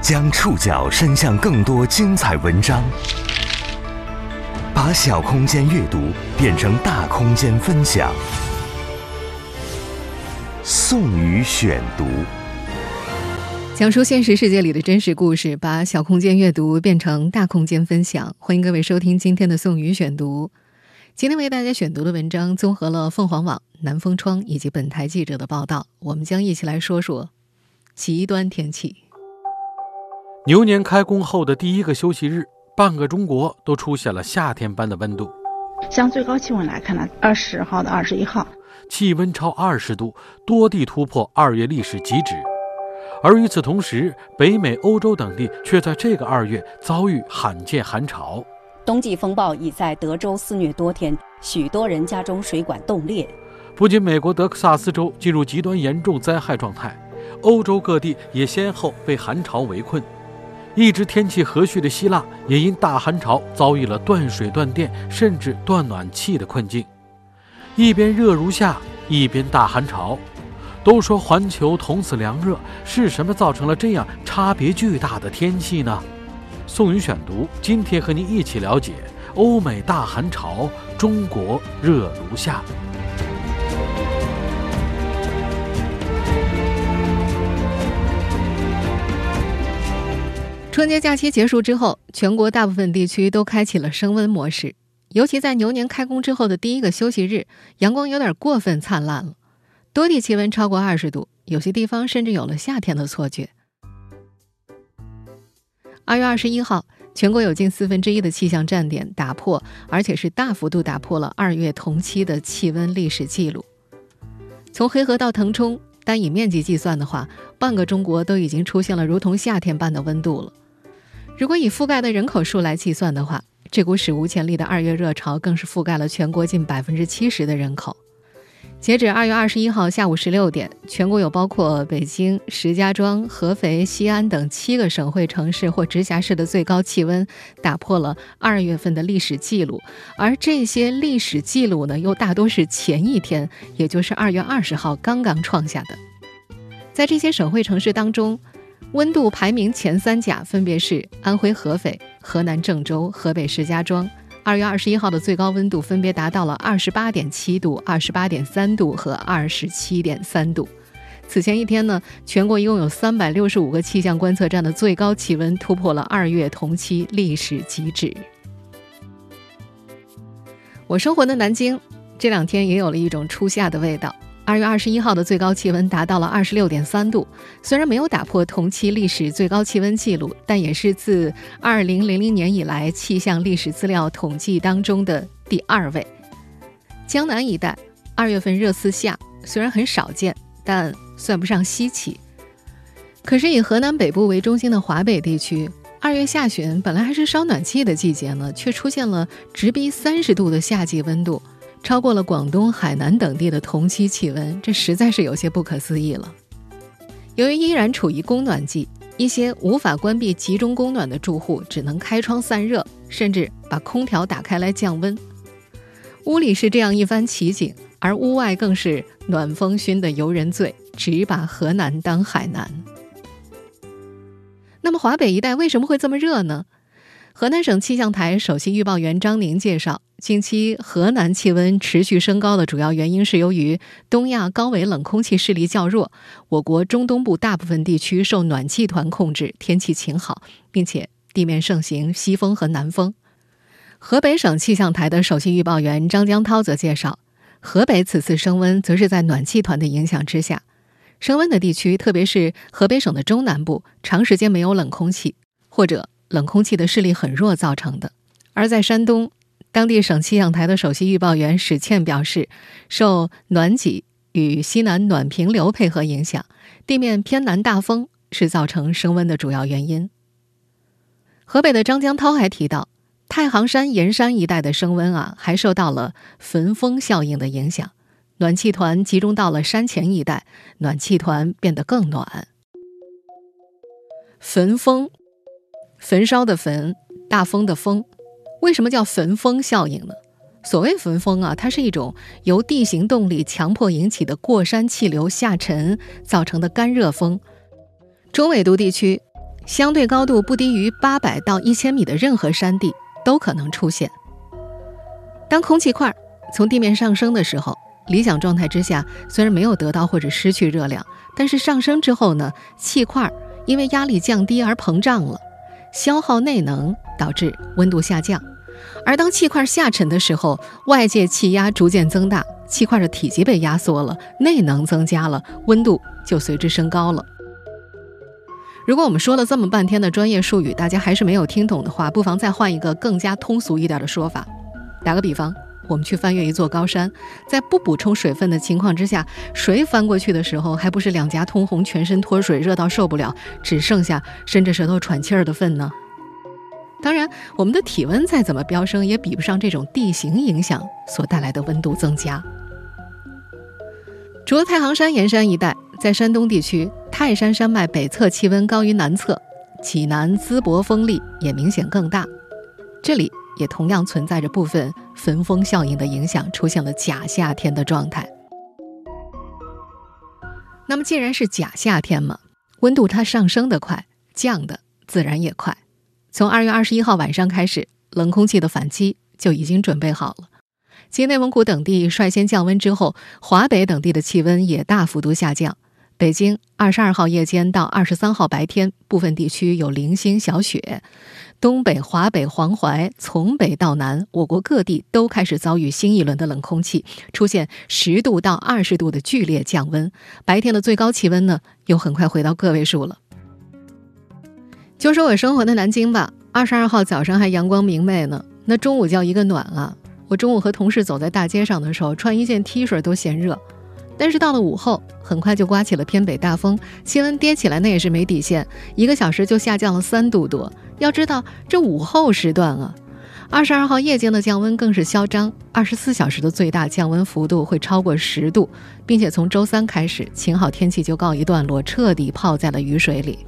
将触角伸向更多精彩文章，把小空间阅读变成大空间分享。宋宇选读，讲述现实世界里的真实故事，把小空间阅读变成大空间分享。欢迎各位收听今天的宋宇选读。今天为大家选读的文章综合了凤凰网、南风窗以及本台记者的报道，我们将一起来说说极端天气。牛年开工后的第一个休息日，半个中国都出现了夏天般的温度。像最高气温来看呢，二十号到二十一号，气温超二十度，多地突破二月历史极值。而与此同时，北美、欧洲等地却在这个二月遭遇罕见寒潮。冬季风暴已在德州肆虐多天，许多人家中水管冻裂。不仅美国德克萨斯州进入极端严重灾害状态，欧洲各地也先后被寒潮围困。一直天气和煦的希腊，也因大寒潮遭遇了断水断电，甚至断暖气的困境。一边热如夏，一边大寒潮。都说环球同此凉热，是什么造成了这样差别巨大的天气呢？宋宇选读，今天和您一起了解欧美大寒潮，中国热如夏。春节假期结束之后，全国大部分地区都开启了升温模式。尤其在牛年开工之后的第一个休息日，阳光有点过分灿烂了，多地气温超过二十度，有些地方甚至有了夏天的错觉。二月二十一号，全国有近四分之一的气象站点打破，而且是大幅度打破了二月同期的气温历史记录。从黑河到腾冲，单以面积计算的话，半个中国都已经出现了如同夏天般的温度了。如果以覆盖的人口数来计算的话，这股史无前例的二月热潮更是覆盖了全国近百分之七十的人口。截止二月二十一号下午十六点，全国有包括北京、石家庄、合肥、西安等七个省会城市或直辖市的最高气温打破了二月份的历史记录，而这些历史记录呢，又大多是前一天，也就是二月二十号刚刚创下的。在这些省会城市当中，温度排名前三甲分别是安徽合肥、河南郑州、河北石家庄。二月二十一号的最高温度分别达到了二十八点七度、二十八点三度和二十七点三度。此前一天呢，全国一共有三百六十五个气象观测站的最高气温突破了二月同期历史极值。我生活的南京这两天也有了一种初夏的味道。二月二十一号的最高气温达到了二十六点三度，虽然没有打破同期历史最高气温记录，但也是自二零零零年以来气象历史资料统计当中的第二位。江南一带二月份热似夏，虽然很少见，但算不上稀奇。可是以河南北部为中心的华北地区，二月下旬本来还是烧暖气的季节呢，却出现了直逼三十度的夏季温度。超过了广东、海南等地的同期气温，这实在是有些不可思议了。由于依然处于供暖季，一些无法关闭集中供暖的住户只能开窗散热，甚至把空调打开来降温。屋里是这样一番奇景，而屋外更是暖风熏得游人醉，只把河南当海南。那么华北一带为什么会这么热呢？河南省气象台首席预报员张宁介绍。近期河南气温持续升高的主要原因是由于东亚高纬冷空气势力较弱，我国中东部大部分地区受暖气团控制，天气晴好，并且地面盛行西风和南风。河北省气象台的首席预报员张江涛则介绍，河北此次升温则是在暖气团的影响之下，升温的地区特别是河北省的中南部，长时间没有冷空气或者冷空气的势力很弱造成的，而在山东。当地省气象台的首席预报员史倩表示，受暖脊与西南暖平流配合影响，地面偏南大风是造成升温的主要原因。河北的张江涛还提到，太行山盐山一带的升温啊，还受到了焚风效应的影响，暖气团集中到了山前一带，暖气团变得更暖。焚风，焚烧的焚，大风的风。为什么叫焚风效应呢？所谓焚风啊，它是一种由地形动力强迫引起的过山气流下沉造成的干热风。中纬度地区相对高度不低于八百到一千米的任何山地都可能出现。当空气块从地面上升的时候，理想状态之下虽然没有得到或者失去热量，但是上升之后呢，气块因为压力降低而膨胀了，消耗内能，导致温度下降。而当气块下沉的时候，外界气压逐渐增大，气块的体积被压缩了，内能增加了，温度就随之升高了。如果我们说了这么半天的专业术语，大家还是没有听懂的话，不妨再换一个更加通俗一点的说法。打个比方，我们去翻越一座高山，在不补充水分的情况之下，谁翻过去的时候，还不是两颊通红、全身脱水、热到受不了，只剩下伸着舌头喘气儿的份呢？当然，我们的体温再怎么飙升，也比不上这种地形影响所带来的温度增加。除了太行山沿山一带，在山东地区，泰山山脉北侧气温高于南侧，济南淄博风力也明显更大。这里也同样存在着部分焚风效应的影响，出现了假夏天的状态。那么，既然是假夏天嘛，温度它上升的快，降的自然也快。从二月二十一号晚上开始，冷空气的反击就已经准备好了。继内蒙古等地率先降温之后，华北等地的气温也大幅度下降。北京二十二号夜间到二十三号白天，部分地区有零星小雪。东北、华北、黄淮从北到南，我国各地都开始遭遇新一轮的冷空气，出现十度到二十度的剧烈降温。白天的最高气温呢，又很快回到个位数了。就说我生活的南京吧，二十二号早上还阳光明媚呢，那中午叫一个暖啊！我中午和同事走在大街上的时候，穿一件 T 恤都嫌热。但是到了午后，很快就刮起了偏北大风，气温跌起来那也是没底线，一个小时就下降了三度多。要知道这午后时段啊，二十二号夜间的降温更是嚣张，二十四小时的最大降温幅度会超过十度，并且从周三开始，晴好天气就告一段落，彻底泡在了雨水里。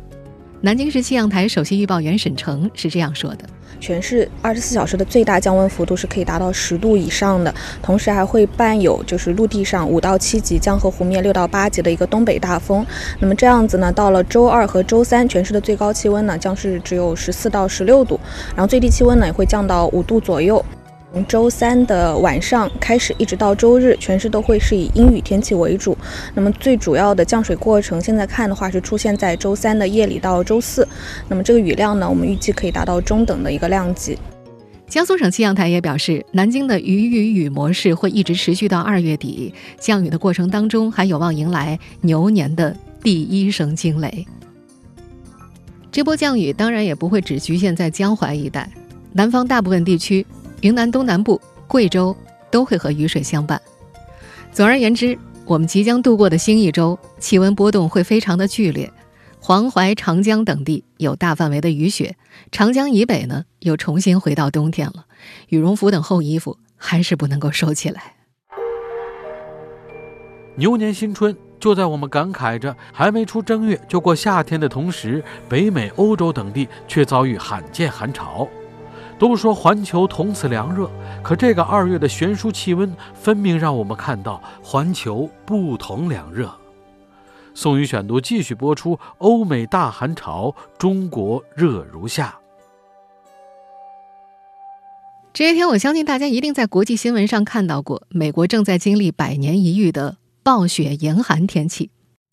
南京市气象台首席预报员沈成是这样说的：全市二十四小时的最大降温幅度是可以达到十度以上的，同时还会伴有就是陆地上五到七级、江河湖面六到八级的一个东北大风。那么这样子呢，到了周二和周三，全市的最高气温呢将是只有十四到十六度，然后最低气温呢也会降到五度左右。从周三的晚上开始，一直到周日，全市都会是以阴雨天气为主。那么最主要的降水过程，现在看的话是出现在周三的夜里到周四。那么这个雨量呢，我们预计可以达到中等的一个量级。江苏省气象台也表示，南京的雨雨雨模式会一直持续到二月底，降雨的过程当中还有望迎来牛年的第一声惊雷。这波降雨当然也不会只局限在江淮一带，南方大部分地区。云南东南部、贵州都会和雨水相伴。总而言之，我们即将度过的新一周，气温波动会非常的剧烈。黄淮、长江等地有大范围的雨雪，长江以北呢又重新回到冬天了。羽绒服等厚衣服还是不能够收起来。牛年新春就在我们感慨着还没出正月就过夏天的同时，北美、欧洲等地却遭遇罕见寒潮。都说环球同此凉热，可这个二月的悬殊气温，分明让我们看到环球不同凉热。宋宇选读继续播出：欧美大寒潮，中国热如夏。这些天，我相信大家一定在国际新闻上看到过，美国正在经历百年一遇的暴雪严寒天气，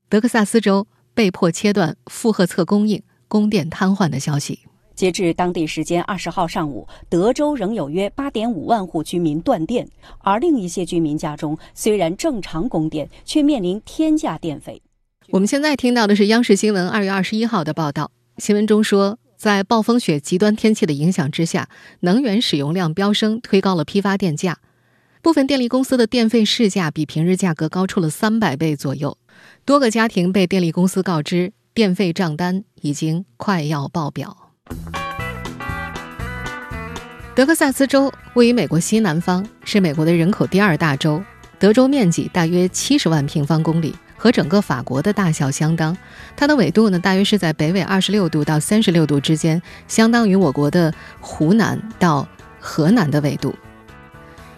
德克萨斯州被迫切断负荷侧供应，供电瘫痪的消息。截至当地时间二十号上午，德州仍有约八点五万户居民断电，而另一些居民家中虽然正常供电，却面临天价电费。我们现在听到的是央视新闻二月二十一号的报道，新闻中说，在暴风雪极端天气的影响之下，能源使用量飙升，推高了批发电价，部分电力公司的电费市价比平日价格高出了三百倍左右，多个家庭被电力公司告知，电费账单已经快要爆表。德克萨斯州位于美国西南方，是美国的人口第二大州。德州面积大约七十万平方公里，和整个法国的大小相当。它的纬度呢，大约是在北纬二十六度到三十六度之间，相当于我国的湖南到河南的纬度。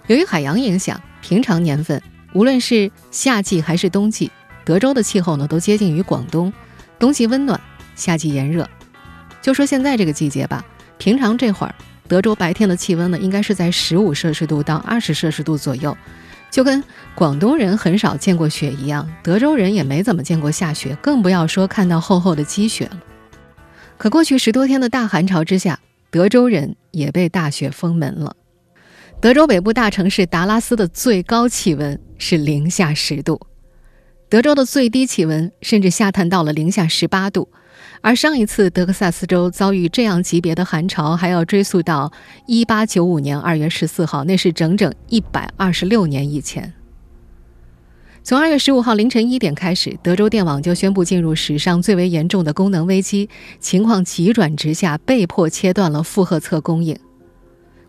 由于海洋影响，平常年份无论是夏季还是冬季，德州的气候呢都接近于广东，冬季温暖，夏季炎热。就说现在这个季节吧，平常这会儿，德州白天的气温呢，应该是在十五摄氏度到二十摄氏度左右，就跟广东人很少见过雪一样，德州人也没怎么见过下雪，更不要说看到厚厚的积雪了。可过去十多天的大寒潮之下，德州人也被大雪封门了。德州北部大城市达拉斯的最高气温是零下十度，德州的最低气温甚至下探到了零下十八度。而上一次德克萨斯州遭遇这样级别的寒潮，还要追溯到一八九五年二月十四号，那是整整一百二十六年以前。从二月十五号凌晨一点开始，德州电网就宣布进入史上最为严重的功能危机，情况急转直下，被迫切断了负荷侧供应。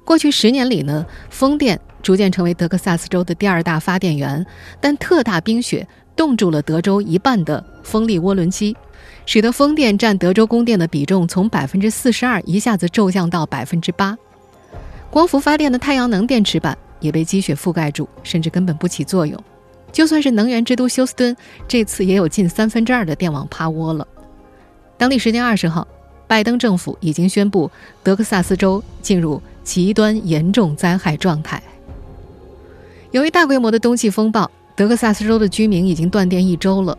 过去十年里呢，风电逐渐成为德克萨斯州的第二大发电源，但特大冰雪冻住了德州一半的风力涡轮机，使得风电占德州供电的比重从百分之四十二一下子骤降到百分之八。光伏发电的太阳能电池板也被积雪覆盖住，甚至根本不起作用。就算是能源之都休斯敦，这次也有近三分之二的电网趴窝了。当地时间二十号，拜登政府已经宣布德克萨斯州进入极端严重灾害状态。由于大规模的冬季风暴，德克萨斯州的居民已经断电一周了。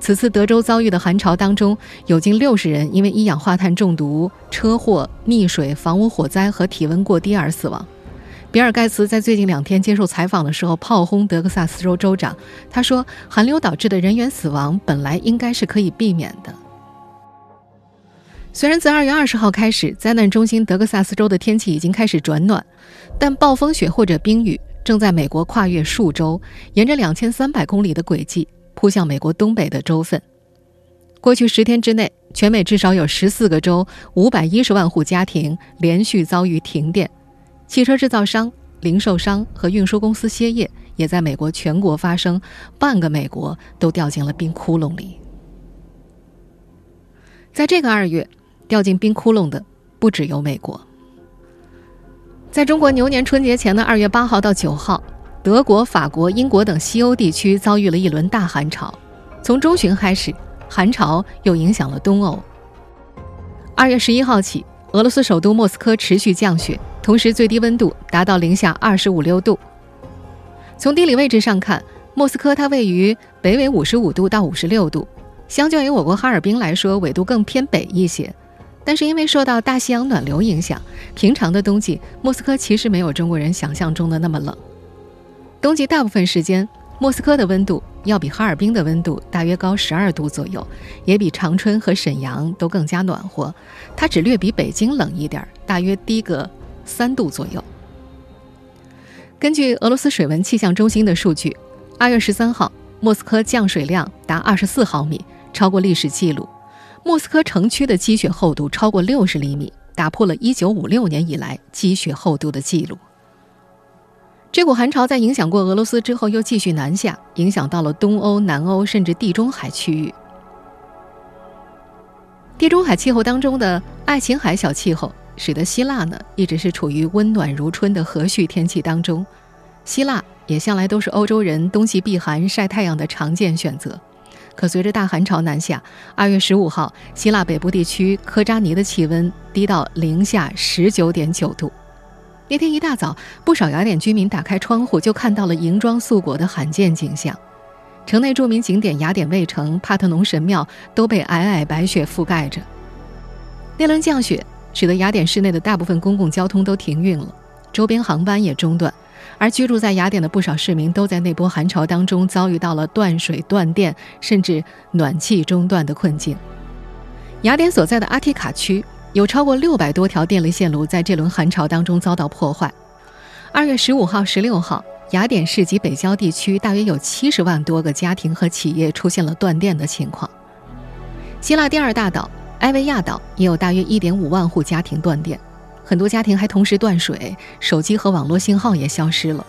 此次德州遭遇的寒潮当中，有近六十人因为一氧化碳中毒、车祸、溺水、房屋火灾和体温过低而死亡。比尔·盖茨在最近两天接受采访的时候炮轰德克萨斯州州长，他说：“寒流导致的人员死亡本来应该是可以避免的。”虽然自二月二十号开始，灾难中心德克萨斯州的天气已经开始转暖，但暴风雪或者冰雨正在美国跨越数州，沿着两千三百公里的轨迹扑向美国东北的州份。过去十天之内，全美至少有十四个州五百一十万户家庭连续遭遇停电。汽车制造商、零售商和运输公司歇业，也在美国全国发生，半个美国都掉进了冰窟窿里。在这个二月，掉进冰窟窿的不只有美国。在中国牛年春节前的二月八号到九号，德国、法国、英国等西欧地区遭遇了一轮大寒潮，从中旬开始，寒潮又影响了东欧。二月十一号起。俄罗斯首都莫斯科持续降雪，同时最低温度达到零下二十五六度。从地理位置上看，莫斯科它位于北纬五十五度到五十六度，相较于我国哈尔滨来说，纬度更偏北一些。但是因为受到大西洋暖流影响，平常的冬季莫斯科其实没有中国人想象中的那么冷。冬季大部分时间。莫斯科的温度要比哈尔滨的温度大约高十二度左右，也比长春和沈阳都更加暖和。它只略比北京冷一点，大约低个三度左右。根据俄罗斯水文气象中心的数据，二月十三号，莫斯科降水量达二十四毫米，超过历史记录。莫斯科城区的积雪厚度超过六十厘米，打破了一九五六年以来积雪厚度的记录。这股寒潮在影响过俄罗斯之后，又继续南下，影响到了东欧、南欧，甚至地中海区域。地中海气候当中的爱琴海小气候，使得希腊呢一直是处于温暖如春的和煦天气当中。希腊也向来都是欧洲人冬季避寒、晒太阳的常见选择。可随着大寒潮南下，二月十五号，希腊北部地区科扎尼的气温低到零下十九点九度。那天一大早，不少雅典居民打开窗户，就看到了银装素裹的罕见景象。城内著名景点雅典卫城、帕特农神庙都被皑皑白雪覆盖着。那轮降雪使得雅典市内的大部分公共交通都停运了，周边航班也中断。而居住在雅典的不少市民都在那波寒潮当中遭遇到了断水、断电，甚至暖气中断的困境。雅典所在的阿提卡区。有超过六百多条电力线路在这轮寒潮当中遭到破坏。二月十五号、十六号，雅典市及北郊地区大约有七十万多个家庭和企业出现了断电的情况。希腊第二大岛埃维亚岛也有大约一点五万户家庭断电，很多家庭还同时断水，手机和网络信号也消失了。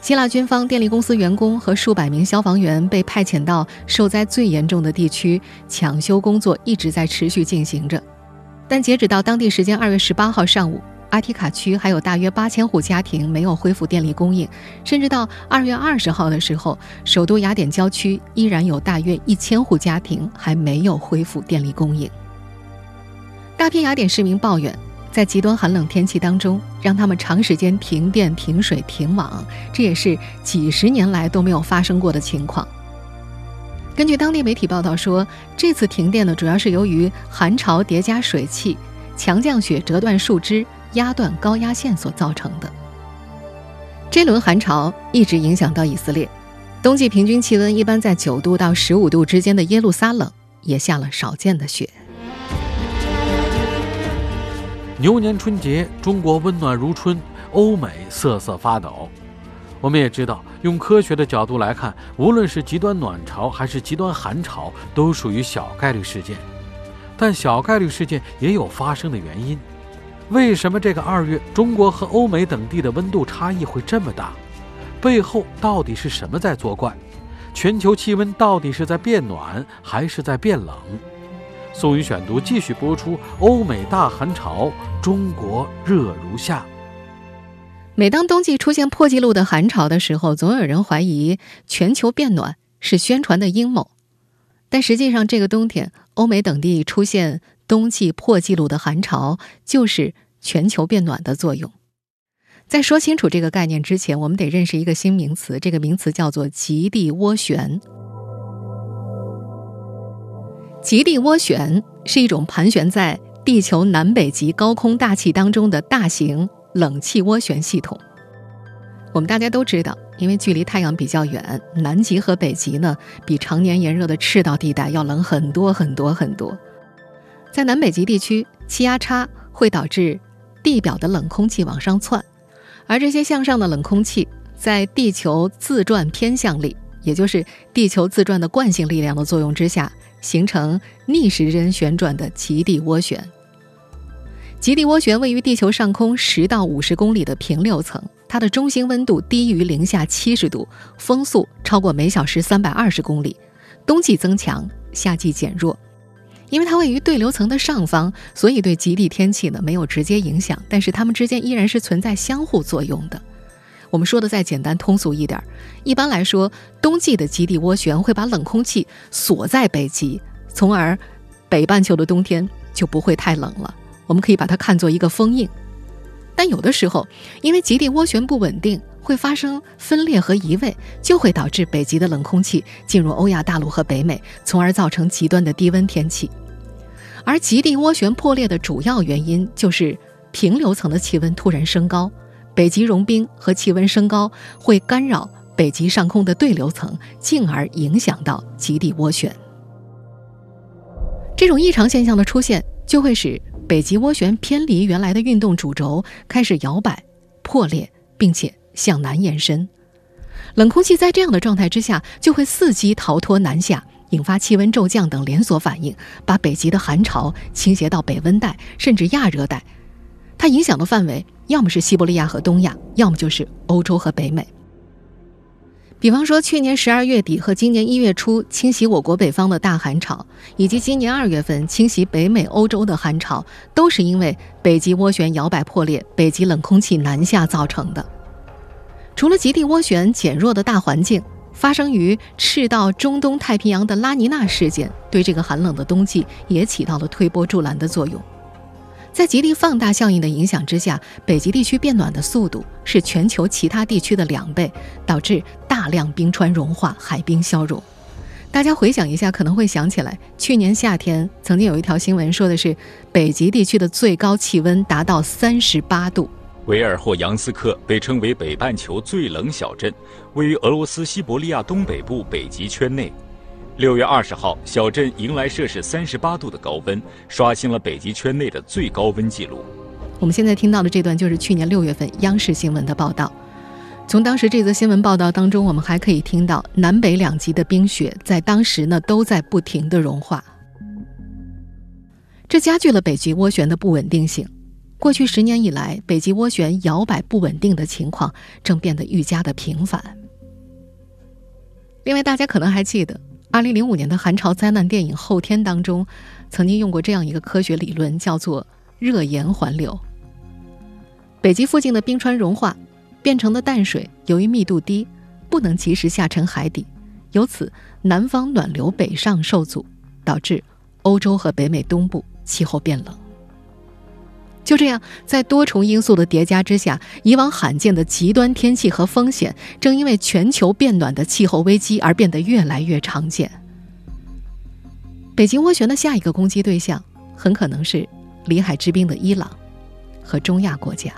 希腊军方、电力公司员工和数百名消防员被派遣到受灾最严重的地区，抢修工作一直在持续进行着。但截止到当地时间二月十八号上午，阿提卡区还有大约八千户家庭没有恢复电力供应，甚至到二月二十号的时候，首都雅典郊区依然有大约一千户家庭还没有恢复电力供应。大批雅典市民抱怨，在极端寒冷天气当中，让他们长时间停电、停水、停网，这也是几十年来都没有发生过的情况。根据当地媒体报道说，这次停电呢，主要是由于寒潮叠加水汽，强降雪折断树枝，压断高压线所造成的。这轮寒潮一直影响到以色列，冬季平均气温一般在九度到十五度之间的耶路撒冷也下了少见的雪。牛年春节，中国温暖如春，欧美瑟瑟发抖。我们也知道，用科学的角度来看，无论是极端暖潮还是极端寒潮，都属于小概率事件。但小概率事件也有发生的原因。为什么这个二月中国和欧美等地的温度差异会这么大？背后到底是什么在作怪？全球气温到底是在变暖还是在变冷？宋宇选读继续播出：欧美大寒潮，中国热如夏。每当冬季出现破纪录的寒潮的时候，总有人怀疑全球变暖是宣传的阴谋。但实际上，这个冬天欧美等地出现冬季破纪录的寒潮，就是全球变暖的作用。在说清楚这个概念之前，我们得认识一个新名词，这个名词叫做极地涡旋。极地涡旋是一种盘旋在地球南北极高空大气当中的大型冷气涡旋系统。我们大家都知道。因为距离太阳比较远，南极和北极呢，比常年炎热的赤道地带要冷很多很多很多。在南北极地区，气压差会导致地表的冷空气往上窜，而这些向上的冷空气在地球自转偏向力，也就是地球自转的惯性力量的作用之下，形成逆时针旋转的极地涡旋。极地涡旋位于地球上空十到五十公里的平流层。它的中心温度低于零下七十度，风速超过每小时三百二十公里，冬季增强，夏季减弱。因为它位于对流层的上方，所以对极地天气呢没有直接影响，但是它们之间依然是存在相互作用的。我们说的再简单通俗一点，一般来说，冬季的极地涡旋会把冷空气锁在北极，从而北半球的冬天就不会太冷了。我们可以把它看作一个封印。但有的时候，因为极地涡旋不稳定，会发生分裂和移位，就会导致北极的冷空气进入欧亚大陆和北美，从而造成极端的低温天气。而极地涡旋破裂的主要原因就是平流层的气温突然升高，北极融冰和气温升高会干扰北极上空的对流层，进而影响到极地涡旋。这种异常现象的出现，就会使。北极涡旋偏离原来的运动主轴，开始摇摆、破裂，并且向南延伸。冷空气在这样的状态之下，就会伺机逃脱南下，引发气温骤降等连锁反应，把北极的寒潮倾斜到北温带甚至亚热带。它影响的范围，要么是西伯利亚和东亚，要么就是欧洲和北美。比方说，去年十二月底和今年一月初侵袭我国北方的大寒潮，以及今年二月份侵袭北美、欧洲的寒潮，都是因为北极涡旋摇摆破裂、北极冷空气南下造成的。除了极地涡旋减弱的大环境，发生于赤道中东太平洋的拉尼娜事件，对这个寒冷的冬季也起到了推波助澜的作用。在极地放大效应的影响之下，北极地区变暖的速度是全球其他地区的两倍，导致大量冰川融化、海冰消融。大家回想一下，可能会想起来，去年夏天曾经有一条新闻，说的是北极地区的最高气温达到三十八度。维尔霍扬斯克被称为北半球最冷小镇，位于俄罗斯西伯利亚东北部北极圈内。六月二十号，小镇迎来摄氏三十八度的高温，刷新了北极圈内的最高温记录。我们现在听到的这段就是去年六月份央视新闻的报道。从当时这则新闻报道当中，我们还可以听到南北两极的冰雪在当时呢都在不停的融化，这加剧了北极涡旋的不稳定性。过去十年以来，北极涡旋摇摆不稳定的情况正变得愈加的频繁。另外，大家可能还记得。二零零五年的寒潮灾难电影《后天》当中，曾经用过这样一个科学理论，叫做热盐环流。北极附近的冰川融化，变成的淡水由于密度低，不能及时下沉海底，由此南方暖流北上受阻，导致欧洲和北美东部气候变冷。就这样，在多重因素的叠加之下，以往罕见的极端天气和风险，正因为全球变暖的气候危机而变得越来越常见。北京涡旋的下一个攻击对象，很可能是里海之滨的伊朗和中亚国家。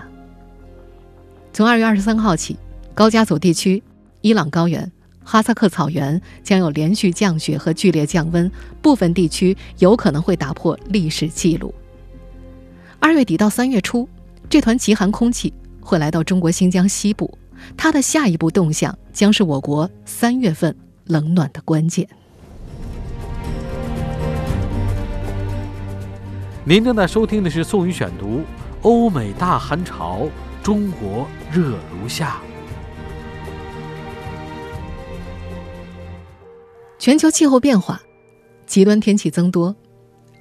从二月二十三号起，高加索地区、伊朗高原、哈萨克草原将有连续降雪和剧烈降温，部分地区有可能会打破历史记录。二月底到三月初，这团极寒空气会来到中国新疆西部，它的下一步动向将是我国三月份冷暖的关键。您正在收听的是宋宇选读《欧美大寒潮》，中国热如夏。全球气候变化，极端天气增多。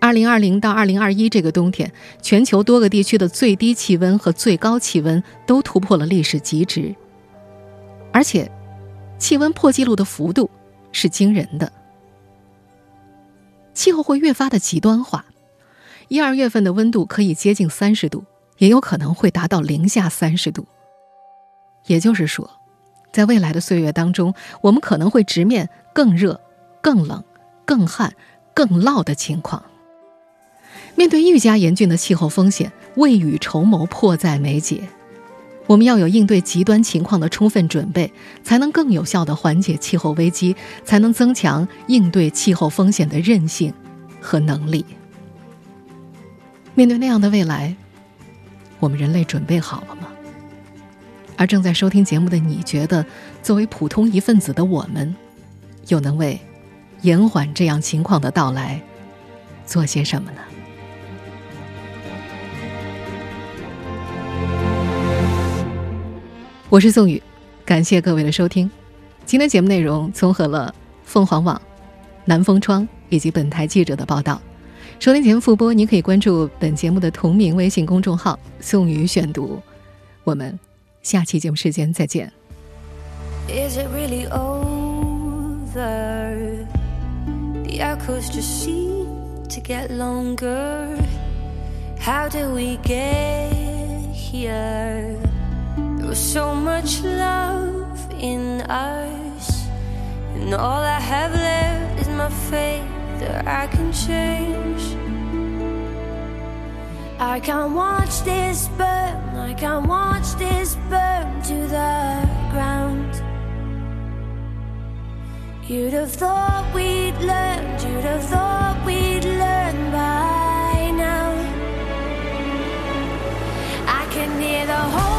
二零二零到二零二一这个冬天，全球多个地区的最低气温和最高气温都突破了历史极值，而且，气温破纪录的幅度是惊人的。气候会越发的极端化，一二月份的温度可以接近三十度，也有可能会达到零下三十度。也就是说，在未来的岁月当中，我们可能会直面更热、更冷、更旱、更涝的情况。面对愈加严峻的气候风险，未雨绸缪迫在眉睫。我们要有应对极端情况的充分准备，才能更有效地缓解气候危机，才能增强应对气候风险的韧性和能力。面对那样的未来，我们人类准备好了吗？而正在收听节目的你，觉得作为普通一份子的我们，又能为延缓这样情况的到来做些什么呢？我是宋宇，感谢各位的收听。今天节目内容综合了凤凰网、南风窗以及本台记者的报道。收听节目复播，您可以关注本节目的同名微信公众号“宋宇选读”。我们下期节目时间再见。Is it really over? The echoes just seem to get longer. How do we get here? There was so much love in us, and all I have left is my faith that I can change. I can't watch this burn, I can't watch this burn to the ground. You'd have thought we'd learned, you'd have thought we'd learned by now. I can hear the whole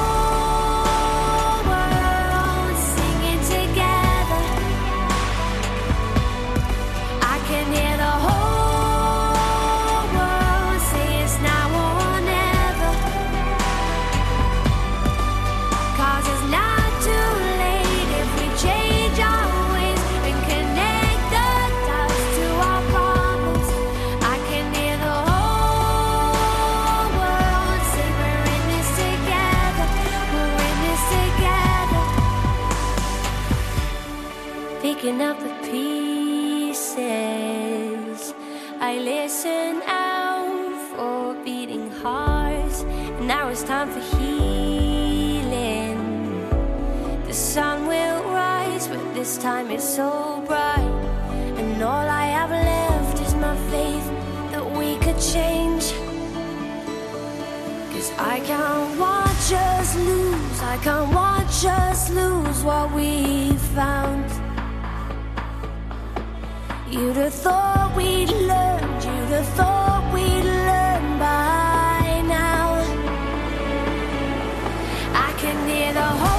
time is so bright, and all I have left is my faith that we could change. Cause I can't watch us lose, I can't watch us lose what we found. You'd have thought we'd learned, you'd have thought we'd learned by now. I can hear the